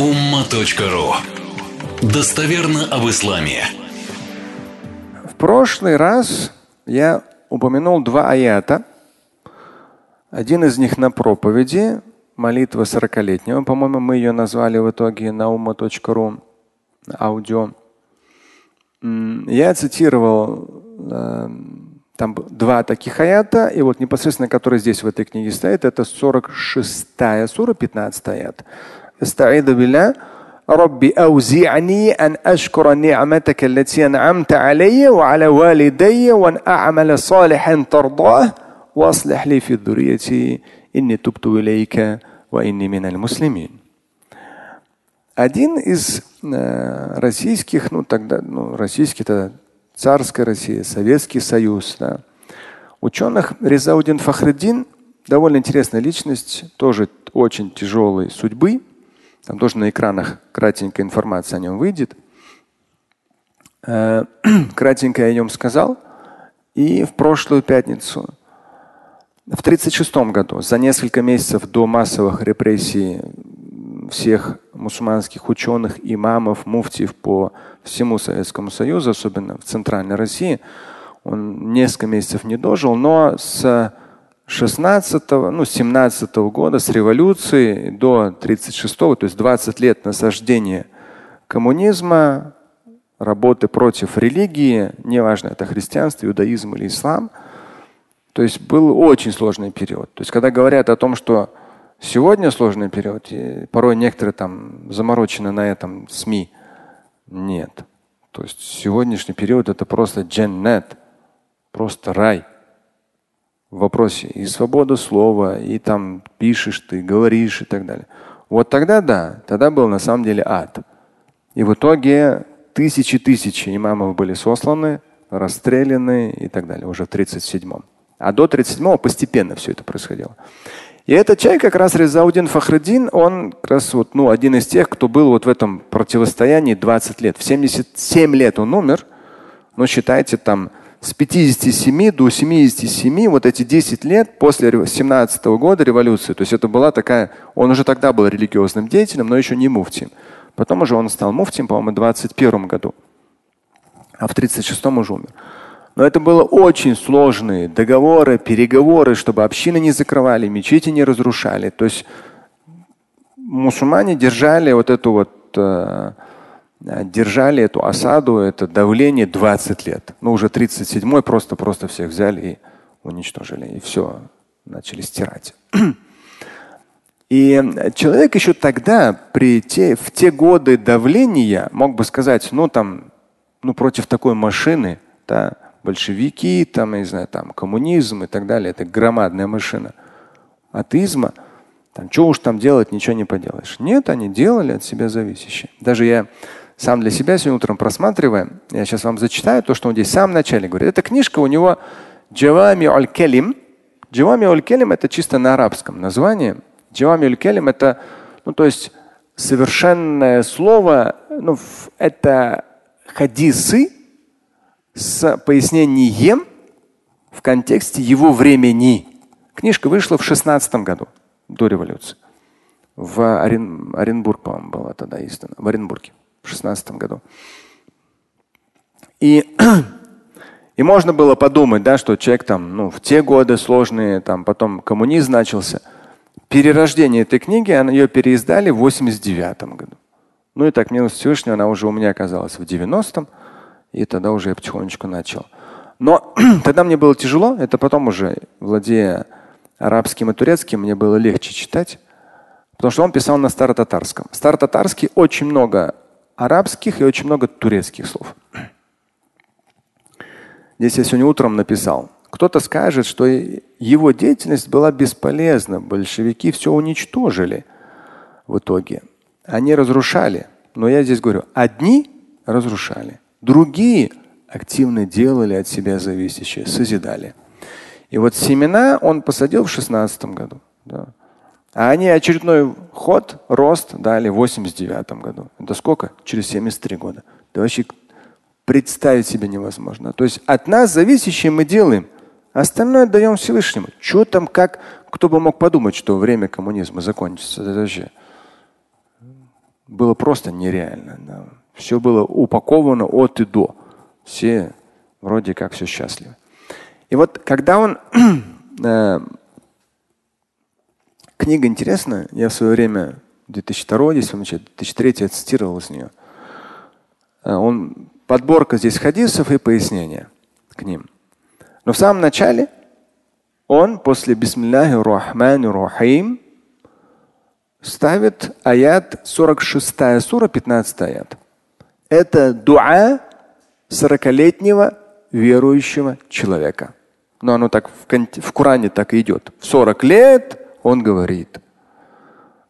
umma.ru Достоверно об исламе. В прошлый раз я упомянул два аята. Один из них на проповеди, молитва сорокалетнего. По-моему, мы ее назвали в итоге на umma.ru аудио. Я цитировал э, там два таких аята, и вот непосредственно, который здесь в этой книге стоит, это 46 сура, 15 аят. استعيذ بالله ربي أوزعني أن أشكر نعمتك التي أنعمت علي وعلى والدي وأن أعمل صالحا ترضاه وأصلح لي في ذريتي إني تبت إليك وإني من المسلمين. Один из э, российских, ну тогда, ну российский это царская Россия, Советский Союз, да, ученых Резаудин Фахреддин, довольно интересная личность, тоже очень тяжелой судьбы, там тоже на экранах кратенькая информация о нем выйдет. Э, кратенько я о нем сказал. И в прошлую пятницу, в 1936 году, за несколько месяцев до массовых репрессий всех мусульманских ученых, имамов, муфтиев по всему Советскому Союзу, особенно в Центральной России, он несколько месяцев не дожил, но с 16 ну, 17 -го года, с революции до 36 то есть 20 лет насаждения коммунизма, работы против религии, неважно, это христианство, иудаизм или ислам. То есть был очень сложный период. То есть когда говорят о том, что сегодня сложный период, порой некоторые там заморочены на этом СМИ, нет. То есть сегодняшний период это просто дженнет, просто рай в вопросе и свобода слова, и там пишешь ты, говоришь и так далее. Вот тогда да, тогда был на самом деле ад. И в итоге тысячи тысячи имамов были сосланы, расстреляны и так далее, уже в 37-м. А до 37-го постепенно все это происходило. И этот человек, как раз Резаудин Фахреддин, он как раз вот, ну, один из тех, кто был вот в этом противостоянии 20 лет. В 77 лет он умер. Ну, считайте, там с 57 до 77, вот эти 10 лет после 17 года революции, то есть это была такая, он уже тогда был религиозным деятелем, но еще не муфтием. Потом уже он стал муфтием, по-моему, в 21 году, а в 36 уже умер. Но это было очень сложные договоры, переговоры, чтобы общины не закрывали, мечети не разрушали. То есть мусульмане держали вот эту вот Э, держали эту осаду, это давление 20 лет. Ну, уже 37-й просто-просто всех взяли и уничтожили. И все, начали стирать. И человек еще тогда, при те, в те годы давления, мог бы сказать, ну там, ну против такой машины, да, большевики, там, я не знаю, там коммунизм и так далее, это громадная машина атеизма. Там, что уж там делать, ничего не поделаешь. Нет, они делали от себя зависящее. Даже я сам для себя сегодня утром просматриваем. Я сейчас вам зачитаю то, что он здесь в самом начале говорит. Эта книжка у него Джавами аль-Келим. Джавами аль-Келим это чисто на арабском название. Джавами аль-Келим это, ну то есть совершенное слово, ну это хадисы с пояснением в контексте его времени. Книжка вышла в 16 году, до революции. В Орен... Оренбург, по-моему, была тогда издана. В Оренбурге в 16 году. И, и можно было подумать, да, что человек там, ну, в те годы сложные, там, потом коммунизм начался. Перерождение этой книги, она, ее переиздали в 89 году. Ну и так, милость Всевышнего, она уже у меня оказалась в 90-м, и тогда уже я потихонечку начал. Но тогда мне было тяжело, это потом уже, владея арабским и турецким, мне было легче читать, потому что он писал на старотатарском. Старотатарский очень много арабских и очень много турецких слов. Здесь я сегодня утром написал. Кто-то скажет, что его деятельность была бесполезна. Большевики все уничтожили в итоге. Они разрушали. Но я здесь говорю, одни разрушали, другие активно делали от себя зависящее, созидали. И вот семена он посадил в 16 году. Да. А они очередной ход, рост дали в 89 году. Это сколько? Через 73 года. Да вообще представить себе невозможно. То есть от нас зависящее мы делаем, остальное отдаем Всевышнему. Что там, как, кто бы мог подумать, что время коммунизма закончится? Это вообще было просто нереально. Да. Все было упаковано от и до. Все вроде как все счастливы. И вот когда он э, книга интересная, я в свое время 2002, здесь он 2003 я цитировал из нее. Э, он подборка здесь хадисов и пояснения к ним. Но в самом начале он после Бисмилляхи Рахмани Рахим ставит аят 46 сура, 15 аят. Это дуа 40-летнего верующего человека. Но оно так в, в Коране так и идет. В 40 лет он говорит.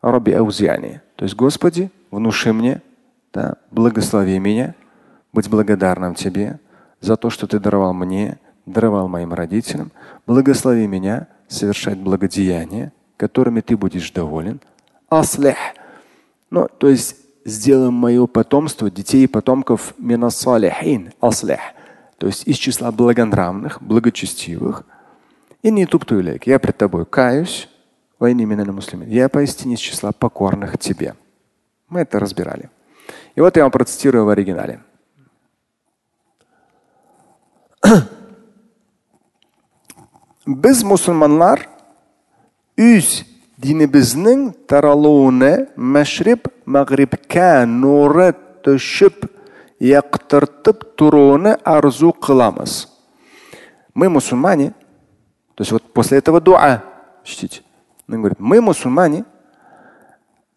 Раби Аузяни. То есть, Господи, внуши мне, да, благослови меня, быть благодарным Тебе за то, что Ты даровал мне, даровал моим родителям. Благослови меня совершать благодеяния, которыми Ты будешь доволен. Аслих. Ну, то есть сделаем мое потомство, детей и потомков минасалихин. Аслих. То есть из числа благонравных, благочестивых. И не туптуйлек. Я пред тобой каюсь. Я поистине из числа покорных тебе. Мы это разбирали. И вот я вам процитирую в оригинале. Biz musulmonlar үз dinimizning taraluvini mashrib mag'ribga nuri tushib yoqtirtib turuini arzu qilamiz. Мы мусульмане, то есть вот после этого дуа, чтите, он говорит, мы мусульмане,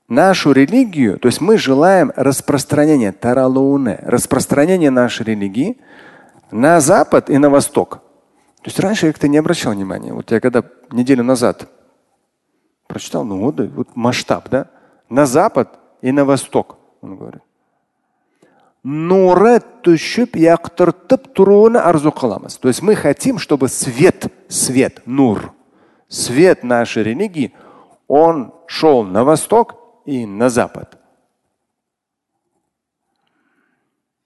нашу религию, то есть мы желаем распространения таралуны, распространения нашей религии на запад и на восток. То есть раньше я как-то не обращал внимания. Вот я когда неделю назад прочитал, ну вот, вот масштаб, да? На запад и на восток, он говорит. То есть мы хотим, чтобы свет, свет, нур, свет нашей религии, он шел на восток и на запад.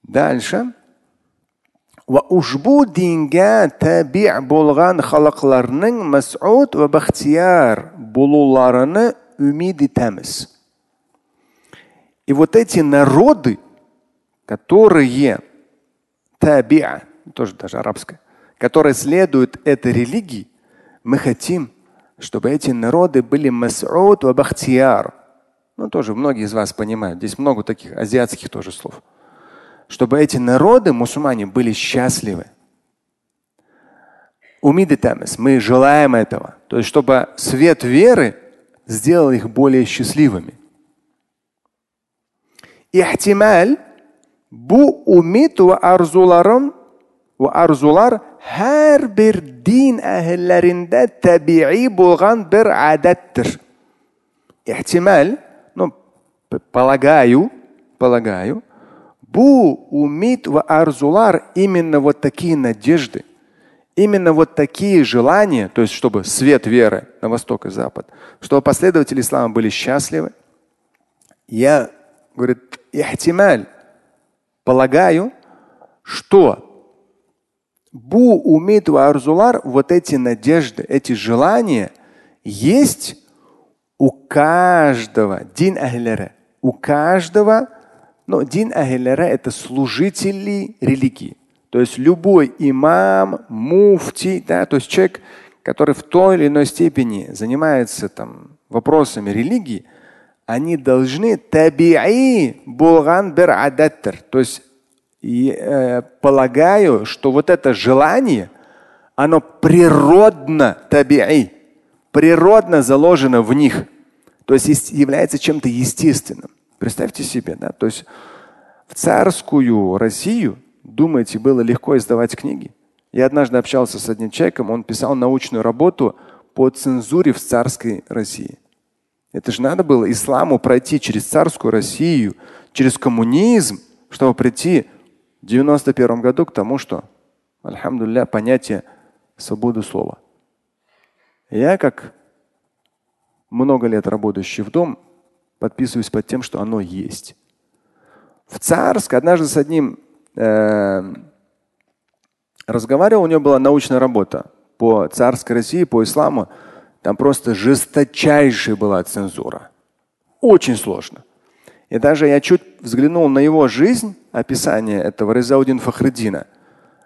Дальше. va ushbu dinga. И вот эти народы, которые табиа, тоже даже арабская, которые следуют этой религии, мы хотим, чтобы эти народы были мас'уд ва бахтияр. Ну, тоже многие из вас понимают. Здесь много таких азиатских тоже слов. Чтобы эти народы, мусульмане, были счастливы. Умидетамес, мы желаем этого. То есть, чтобы свет веры сделал их более счастливыми. Ихтималь бу умид ва ва арзулар har bir din ahillarida tabiiy bo'lgan bir odatdir ehtimol ну полагаю полагаю бу умид ва арзулар именно вот такие надежды именно вот такие желания то есть чтобы свет веры на восток и запад чтобы последователи ислама были счастливы. Я говорит ихтималь полагаю что Бу умид арзулар, вот эти надежды, эти желания есть у каждого дин ахлера, у каждого, но дин ахлера это служители религии. То есть любой имам, муфти, да, то есть человек, который в той или иной степени занимается там вопросами религии, они должны таби'i булган бир адаттер. То есть и э, полагаю, что вот это желание, оно природно таби'i, природно заложено в них. То есть является чем-то естественным. Представьте себе, да, то есть в царскую Россию, думаете, было легко издавать книги? Я однажды общался с одним человеком, он писал научную работу по цензуре в царской России. Это же надо было исламу пройти через царскую Россию, через коммунизм, чтобы прийти в 91 году к тому, что, альхамдулля, понятие свободы слова. Я, как много лет работающий в дом, подписываюсь под тем, что оно есть. В Царск однажды с одним э, разговаривал, у него была научная работа по царской России, по исламу. Там просто жесточайшая была цензура. Очень сложно. И даже я чуть взглянул на его жизнь, описание этого Резаудин Фахридина,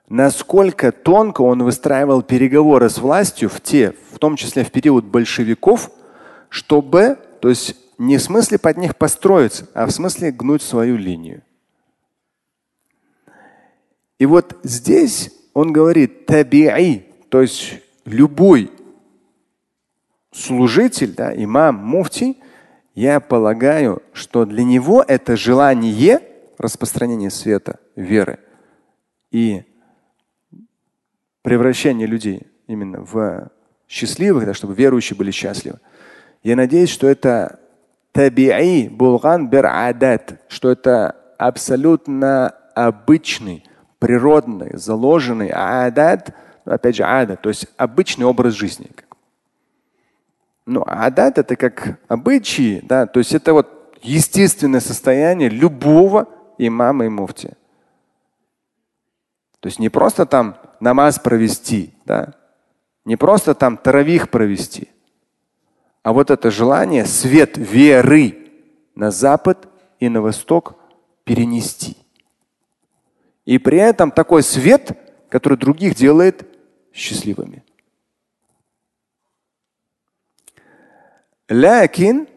насколько тонко он выстраивал переговоры с властью в те, в том числе в период большевиков, чтобы, то есть не в смысле под них построиться, а в смысле гнуть свою линию. И вот здесь он говорит таби'i, то есть любой служитель, да, имам, муфти, я полагаю, что для него это желание распространения света, веры и превращение людей именно в счастливых, да, чтобы верующие были счастливы. Я надеюсь, что это таби'i булган бир адат, что это абсолютно обычный, природный, заложенный адат, опять же ада, то есть обычный образ жизни. Ну, адат это как обычаи, да, то есть это вот естественное состояние любого имама и муфти. То есть не просто там намаз провести, да, не просто там таравих провести, а вот это желание свет веры на запад и на восток перенести. И при этом такой свет, который других делает счастливыми. Ләкин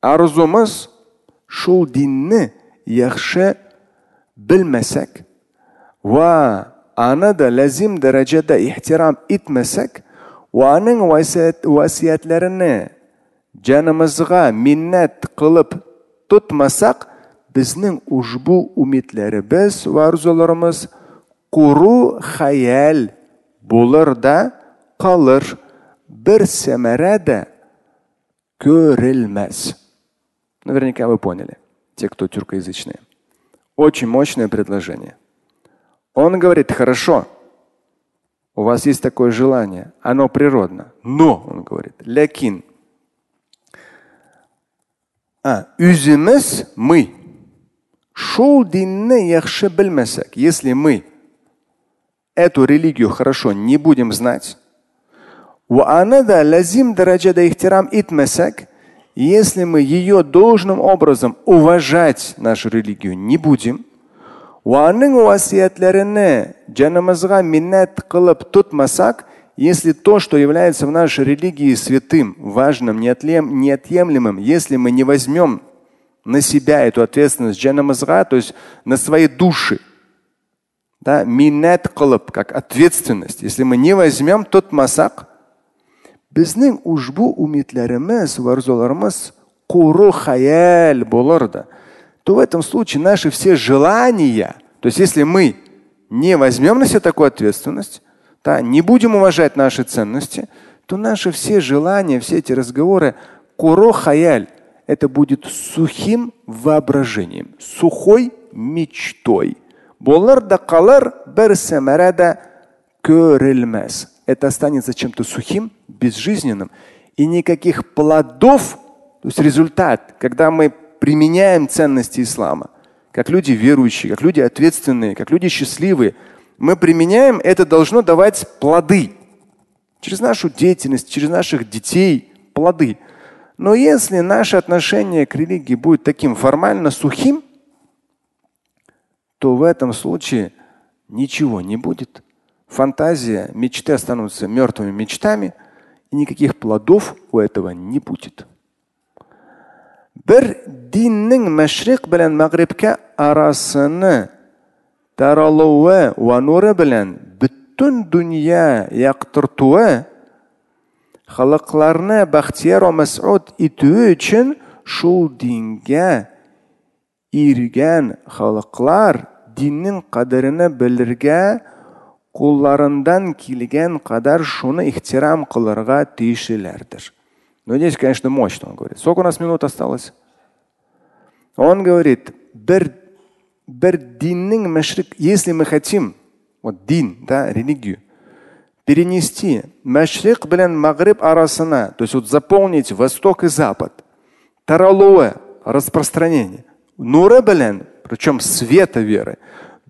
арзумыз шул динне яхшы белмәсәк ва аны да ләзим дәрәҗәдә ихтирам итмәсәк ва аның васиятләренә җанымызга миннәт кылып тотмасак безнең ушбу үмитләребез ва арзуларыбыз куру хаял булыр да калыр. Бер сәмәрә дә көрелмәс. Наверняка вы поняли, те, кто тюркоязычные. Очень мощное предложение. Он говорит, хорошо, у вас есть такое желание, оно природно. Но, он говорит, лякин. А, үзіміз мы. Шул динне яхшы білмесек. Если мы эту религию хорошо не будем знать, лазим ихтирам итмесек, если мы ее должным образом уважать, нашу религию, не будем, если то, что является в нашей религии святым, важным, неотъемлемым, если мы не возьмем на себя эту ответственность джанамазга, то есть на свои души, да, минет как ответственность. Если мы не возьмем тот масак, безнең ушбу умитләребез, варзуларыбыз куру хаял булыр то в этом случае наши все желания, то есть если мы не возьмем на себя такую ответственность, да, не будем уважать наши ценности, то наши все желания, все эти разговоры, куро хаяль, это будет сухим воображением, сухой мечтой. Болар да калар бер самарада көрелмәс. Это останется чем-то сухим, безжизненным. И никаких плодов, то есть результат, когда мы применяем ценности ислама, как люди верующие, как люди ответственные, как люди счастливые, мы применяем, это должно давать плоды. Через нашу деятельность, через наших детей плоды. Но если наше отношение к религии будет таким формально сухим, то в этом случае ничего не будет. Фантазия, мечты останутся мертвыми мечтами, и никаких плодов у этого не будет. bir dinning mashriq bilan mag'ribga arasini taralovi va nuri bilan butun dunyo yoqtirtuvi xalqlarni baxtiyor va masud etuvi uchun shu dinga ergan xalqlar dinning qadrini bilirga qo'llaridan kelgan qadar shuni ehtirom qilirga tegishlilardir но здесь конечно мощно он говорит. Сколько у нас минут осталось? Он говорит bir bir dinning mashriq если мы хотим вот дин да религию перенести машрик bilan mag'rib арасына, то есть вот заполнить восток и запад, таралуэ, распространение, нуры bilan, причем света веры,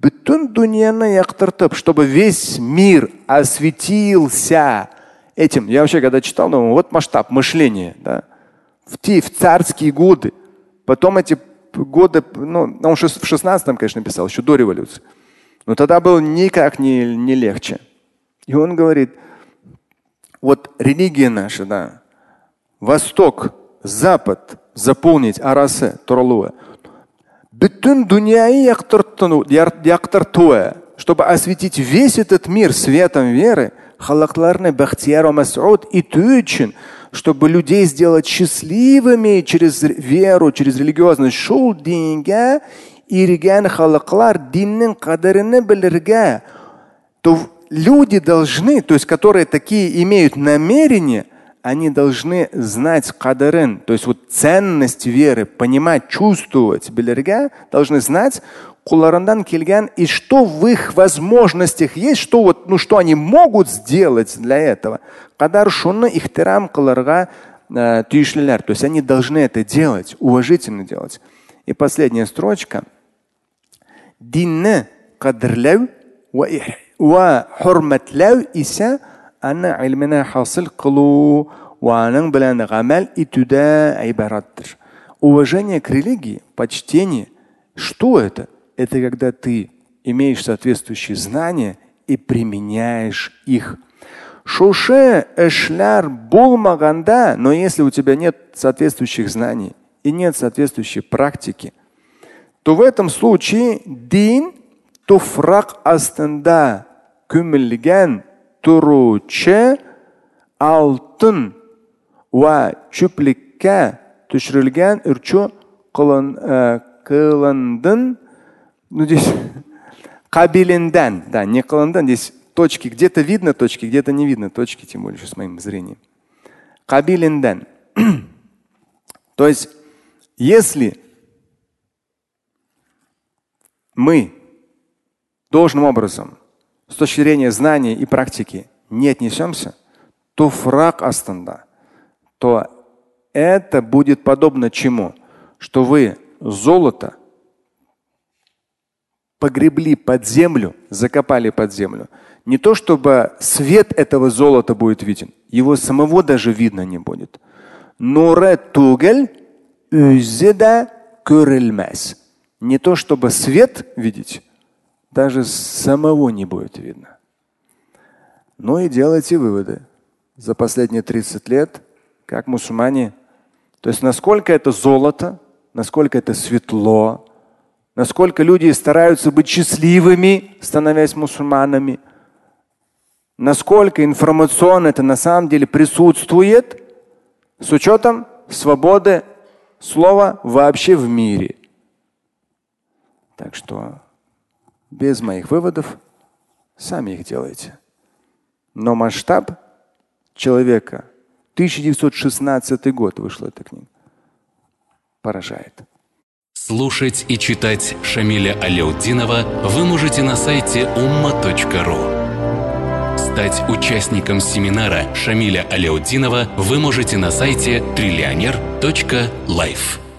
бүтін дүнияны яқтыртып, чтобы весь мир осветился этим. Я вообще когда читал, думаю, вот масштаб мышления, да, в те в царские годы. Потом эти года, ну, он в 16-м, конечно, писал, еще до революции. Но тогда было никак не, не легче. И он говорит, вот религия наша, да, Восток, Запад заполнить арасы туралы бүтін дүнияны яқтыртуы, чтобы осветить весь этот мир светом веры, халакларны бахтияр масуд иту үшін, чтобы людей сделать счастливыми через веру, через религиозность. Шул динге ирген халаклар диннин кадырыны билирге. То люди должны, то есть которые такие имеют намерение, они должны знать кадарин, то есть вот ценность веры, понимать, чувствовать, билерге, должны знать куларандан кельган и что в их возможностях есть, что вот, ну что они могут сделать для этого. Кадар шунна ихтирам кыларга э, түйшлилер. То есть они должны это делать, уважительно делать. И последняя строчка. Динне кадрлау ва хурматлау иса ана ilmini hosil qiluv va bilan amal etуда iboratdir. Уважение к религии, почтение, что это? Это когда ты имеешь соответствующие знания и применяешь их. Шуше эшляр булмаганда, но если у тебя нет соответствующих знаний и нет соответствующей практики, то в этом случае дин туфрак астында күмілген turuvchi oltin va cho'plikka tushirilgan urchu qilin, qilindin ну здесь кабелиндан, да, не каландан, здесь точки, где-то видно точки, где-то не видно точки, тем более с моим зрением. Кабилиндан. То есть, если мы должным образом с точки зрения знаний и практики не отнесемся, то фраг астанда, то это будет подобно чему? Что вы золото погребли под землю, закопали под землю. Не то чтобы свет этого золота будет виден, его самого даже видно не будет. Не то чтобы свет видеть, даже самого не будет видно. Ну и делайте выводы за последние 30 лет, как мусульмане, то есть насколько это золото, насколько это светло, насколько люди стараются быть счастливыми, становясь мусульманами, насколько информационно это на самом деле присутствует с учетом свободы слова вообще в мире. Так что без моих выводов, сами их делайте. Но масштаб человека, 1916 год вышла эта книга, поражает. Слушать и читать Шамиля Аляутдинова вы можете на сайте umma.ru. Стать участником семинара Шамиля Аляутдинова вы можете на сайте триллионер.life.